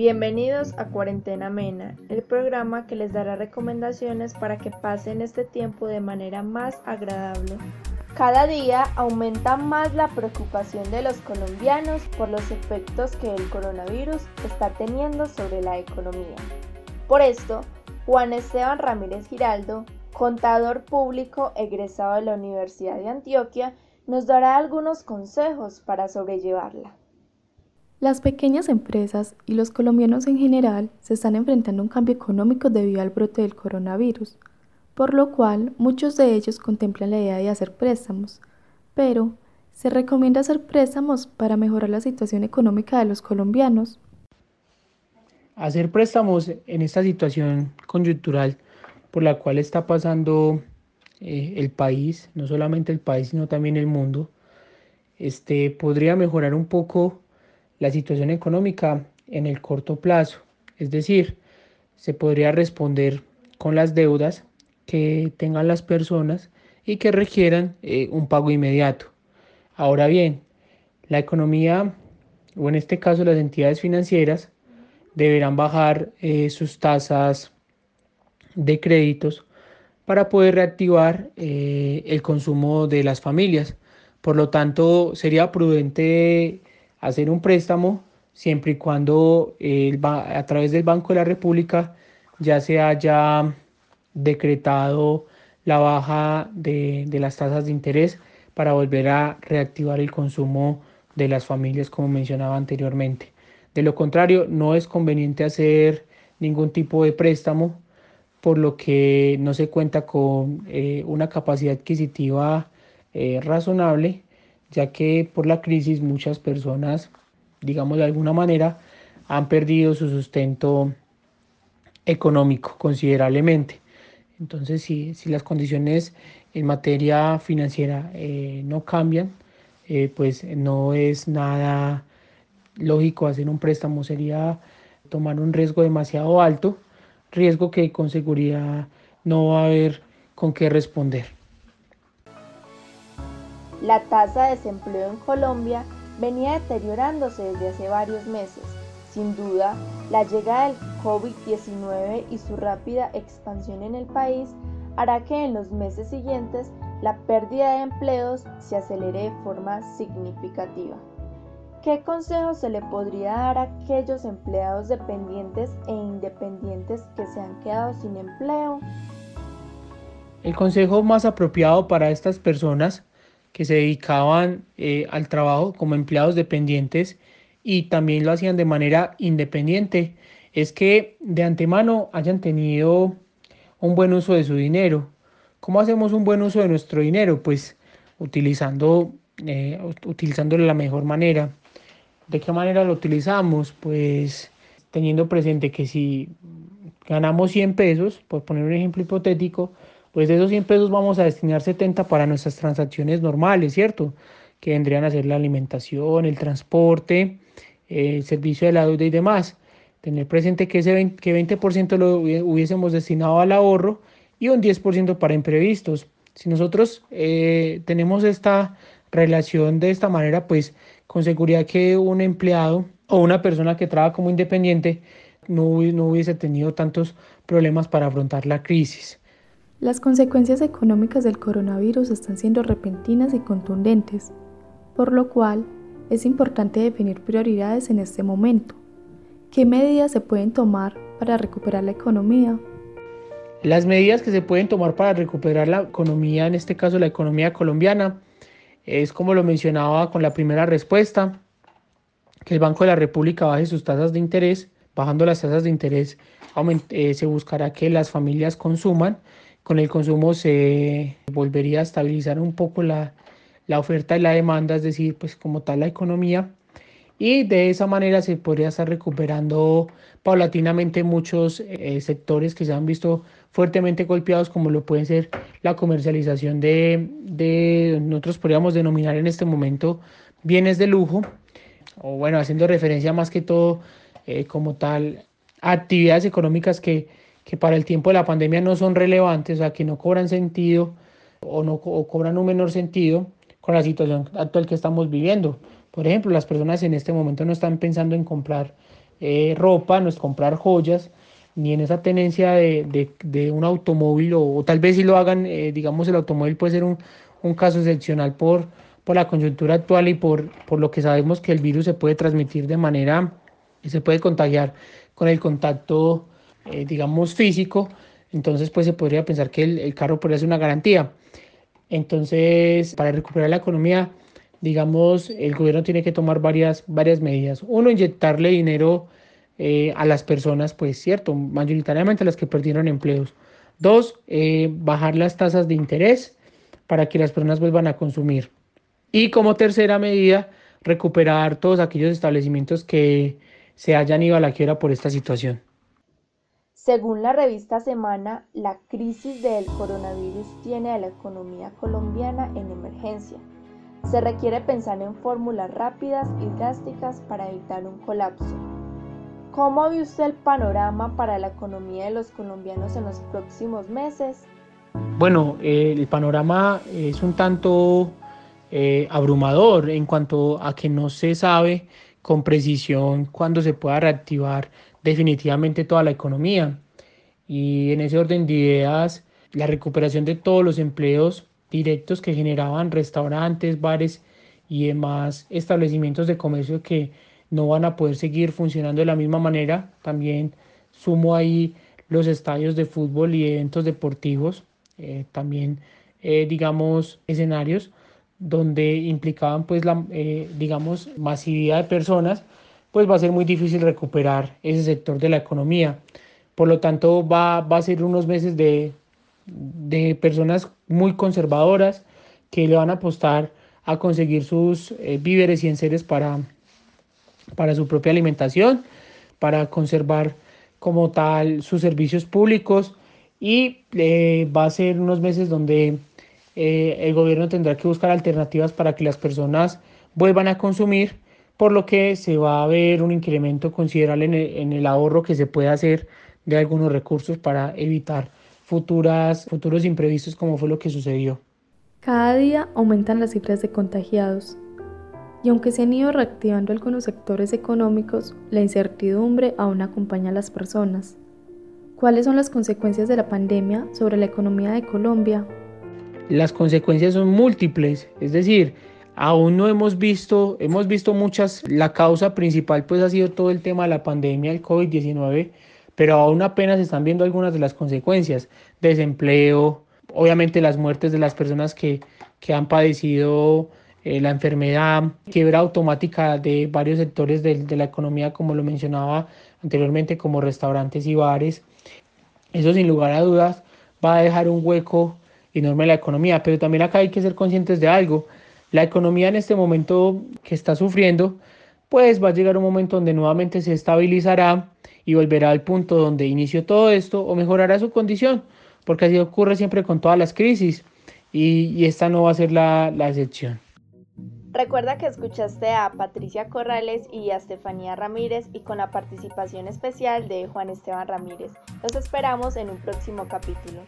Bienvenidos a Cuarentena Amena, el programa que les dará recomendaciones para que pasen este tiempo de manera más agradable. Cada día aumenta más la preocupación de los colombianos por los efectos que el coronavirus está teniendo sobre la economía. Por esto, Juan Esteban Ramírez Giraldo, contador público egresado de la Universidad de Antioquia, nos dará algunos consejos para sobrellevarla. Las pequeñas empresas y los colombianos en general se están enfrentando a un cambio económico debido al brote del coronavirus, por lo cual muchos de ellos contemplan la idea de hacer préstamos, pero ¿se recomienda hacer préstamos para mejorar la situación económica de los colombianos? Hacer préstamos en esta situación coyuntural por la cual está pasando eh, el país, no solamente el país, sino también el mundo, este, podría mejorar un poco la situación económica en el corto plazo. Es decir, se podría responder con las deudas que tengan las personas y que requieran eh, un pago inmediato. Ahora bien, la economía, o en este caso las entidades financieras, deberán bajar eh, sus tasas de créditos para poder reactivar eh, el consumo de las familias. Por lo tanto, sería prudente hacer un préstamo siempre y cuando a través del Banco de la República ya se haya decretado la baja de, de las tasas de interés para volver a reactivar el consumo de las familias como mencionaba anteriormente. De lo contrario, no es conveniente hacer ningún tipo de préstamo por lo que no se cuenta con eh, una capacidad adquisitiva eh, razonable, ya que por la crisis muchas personas, digamos de alguna manera, han perdido su sustento económico considerablemente. Entonces, si, si las condiciones en materia financiera eh, no cambian, pues no es nada lógico hacer un préstamo, sería tomar un riesgo demasiado alto riesgo que con seguridad no va a haber con qué responder. La tasa de desempleo en Colombia venía deteriorándose desde hace varios meses. Sin duda, la llegada del COVID-19 y su rápida expansión en el país hará que en los meses siguientes la pérdida de empleos se acelere de forma significativa. ¿Qué consejo se le podría dar a aquellos empleados dependientes e independientes que se han quedado sin empleo? El consejo más apropiado para estas personas que se dedicaban eh, al trabajo como empleados dependientes y también lo hacían de manera independiente es que de antemano hayan tenido un buen uso de su dinero. ¿Cómo hacemos un buen uso de nuestro dinero? Pues utilizando, eh, utilizándolo de la mejor manera. ¿De qué manera lo utilizamos? Pues teniendo presente que si ganamos 100 pesos, por poner un ejemplo hipotético, pues de esos 100 pesos vamos a destinar 70 para nuestras transacciones normales, ¿cierto? Que vendrían a ser la alimentación, el transporte, el servicio de la deuda y demás. Tener presente que ese 20%, que 20 lo hubiésemos destinado al ahorro y un 10% para imprevistos. Si nosotros eh, tenemos esta relación de esta manera, pues con seguridad que un empleado o una persona que trabaja como independiente no, no hubiese tenido tantos problemas para afrontar la crisis. Las consecuencias económicas del coronavirus están siendo repentinas y contundentes, por lo cual es importante definir prioridades en este momento. ¿Qué medidas se pueden tomar para recuperar la economía? Las medidas que se pueden tomar para recuperar la economía, en este caso la economía colombiana, es como lo mencionaba con la primera respuesta, que el Banco de la República baje sus tasas de interés. Bajando las tasas de interés eh, se buscará que las familias consuman. Con el consumo se volvería a estabilizar un poco la, oferta y la demanda, es decir, pues como tal la economía. Y de esa manera se podría estar recuperando paulatinamente muchos eh, sectores que se han visto fuertemente golpeados, como lo puede ser la comercialización de, de, nosotros podríamos denominar en este momento bienes de lujo, o bueno, haciendo referencia más que todo eh, como tal actividades económicas que, que para el tiempo de la pandemia no son relevantes, o sea, que no cobran sentido o no cobran un menor sentido con la situación actual que estamos viviendo. Por ejemplo, las personas en este momento no están pensando en comprar eh, ropa, no es comprar joyas, ni en esa tenencia de, un automóvil, o, tal vez si lo hagan, eh, digamos, el automóvil puede ser un, caso excepcional por, la coyuntura actual y por, lo que sabemos que el virus se puede transmitir de manera, se puede contagiar con el contacto, eh, digamos, físico, entonces pues se podría pensar que el, carro podría ser una garantía. Entonces, para recuperar la economía, digamos, el gobierno tiene que tomar varias, varias medidas. Uno, inyectarle dinero eh, a las personas, pues cierto, mayoritariamente a las que perdieron empleos. Dos, eh, bajar las tasas de interés para que las personas vuelvan a consumir. Y como tercera medida, recuperar todos aquellos establecimientos que se hayan ido a la quiebra por esta situación. Según la revista Semana, la crisis del coronavirus tiene a la economía colombiana en emergencia se requiere pensar en fórmulas rápidas y drásticas para evitar un colapso. ¿Cómo ve usted el panorama para la economía de los colombianos en los próximos meses? Bueno, el panorama es un tanto eh, abrumador en cuanto a que no se sabe con precisión cuándo se pueda reactivar definitivamente toda la economía. Y en ese orden de ideas, la recuperación de todos los empleos directos que generaban restaurantes, bares y demás establecimientos de comercio que no van a poder seguir funcionando de la misma manera. También sumo ahí los estadios de fútbol y eventos deportivos, eh, también eh, digamos escenarios donde implicaban pues la eh, digamos masividad de personas, pues va a ser muy difícil recuperar ese sector de la economía. Por lo tanto va, va a ser unos meses de, de personas muy conservadoras que le van a apostar a conseguir sus eh, víveres y enseres para, para su propia alimentación, para conservar como tal sus servicios públicos y eh, va a ser unos meses donde eh, el gobierno tendrá que buscar alternativas para que las personas vuelvan a consumir, por lo que se va a ver un incremento considerable en el, en el ahorro que se puede hacer de algunos recursos para evitar futuras, futuros imprevistos como fue lo que sucedió. Cada día aumentan las cifras de contagiados y aunque se han ido reactivando algunos sectores económicos, la incertidumbre aún acompaña a las personas. ¿Cuáles son las consecuencias de la pandemia sobre la economía de Colombia? Las consecuencias son múltiples, es decir, aún no hemos visto, hemos visto muchas, la causa principal pues ha sido todo el tema de la pandemia, el COVID-19, pero aún apenas están viendo algunas de las consecuencias, desempleo, obviamente las muertes de las personas que, que han padecido eh, la enfermedad, quiebra automática de varios sectores de, de, la economía, como lo mencionaba anteriormente, como restaurantes y bares. Eso sin lugar a dudas va a dejar un hueco enorme en la economía, pero también acá hay que ser conscientes de algo. La economía en este momento que está sufriendo, pues va a llegar un momento donde nuevamente se estabilizará y volverá al punto donde inició todo esto o mejorará su condición, porque así ocurre siempre con todas las crisis y, esta no va a ser la, la excepción. Recuerda que escuchaste a Patricia Corrales y a Estefanía Ramírez y con la participación especial de Juan Esteban Ramírez. Los esperamos en un próximo capítulo.